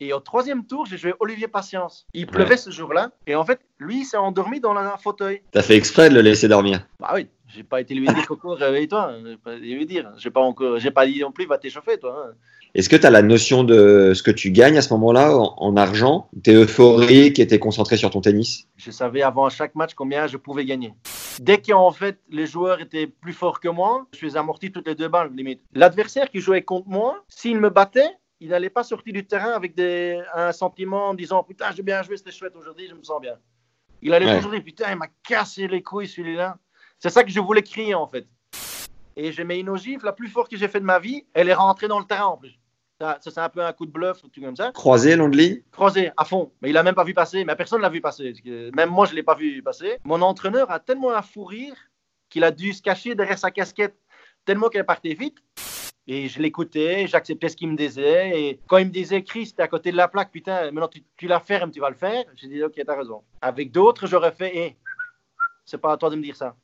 Et au troisième tour, j'ai joué Olivier Patience. Il pleuvait ce jour-là. Et en fait, lui, il s'est endormi dans un fauteuil. T'as fait exprès de le laisser dormir Bah oui, j'ai pas été lui dire Coco, réveille-toi. J'ai pas lui dire. J'ai pas encore, j'ai pas dit non plus, va t'échauffer, toi. Est-ce que tu as la notion de ce que tu gagnes à ce moment-là en, en argent Tu es euphorique et tu es concentré sur ton tennis? Je savais avant chaque match combien je pouvais gagner. Dès qu'en fait les joueurs étaient plus forts que moi, je suis amorti toutes les deux balles limite. L'adversaire qui jouait contre moi, s'il me battait, il n'allait pas sortir du terrain avec des, un sentiment en disant putain j'ai bien joué, c'était chouette aujourd'hui, je me sens bien. Il allait Ouais. toujours dire putain il m'a cassé les couilles celui-là. C'est ça que je voulais crier en fait. Et j'ai mis une ogive la plus forte que j'ai fait de ma vie. Elle est rentrée dans le terrain en plus. Ça, ça, c'est un peu un coup de bluff, truc comme ça. Croisé, ligne Croisé à fond. Mais il a même pas vu passer. Mais personne l'a vu passer. Même moi, je l'ai pas vu passer. Mon entraîneur a tellement un fou rire qu'il a dû se cacher derrière sa casquette tellement qu'elle partait vite. Et je l'écoutais, j'acceptais ce qu'il me disait. Et quand il me disait, Chris, t'es à côté de la plaque, putain, maintenant tu, tu la fermes, tu vas le faire. J'ai dit, ok, t'as raison. Avec d'autres, j'aurais fait, hé, c'est pas à toi de me dire ça.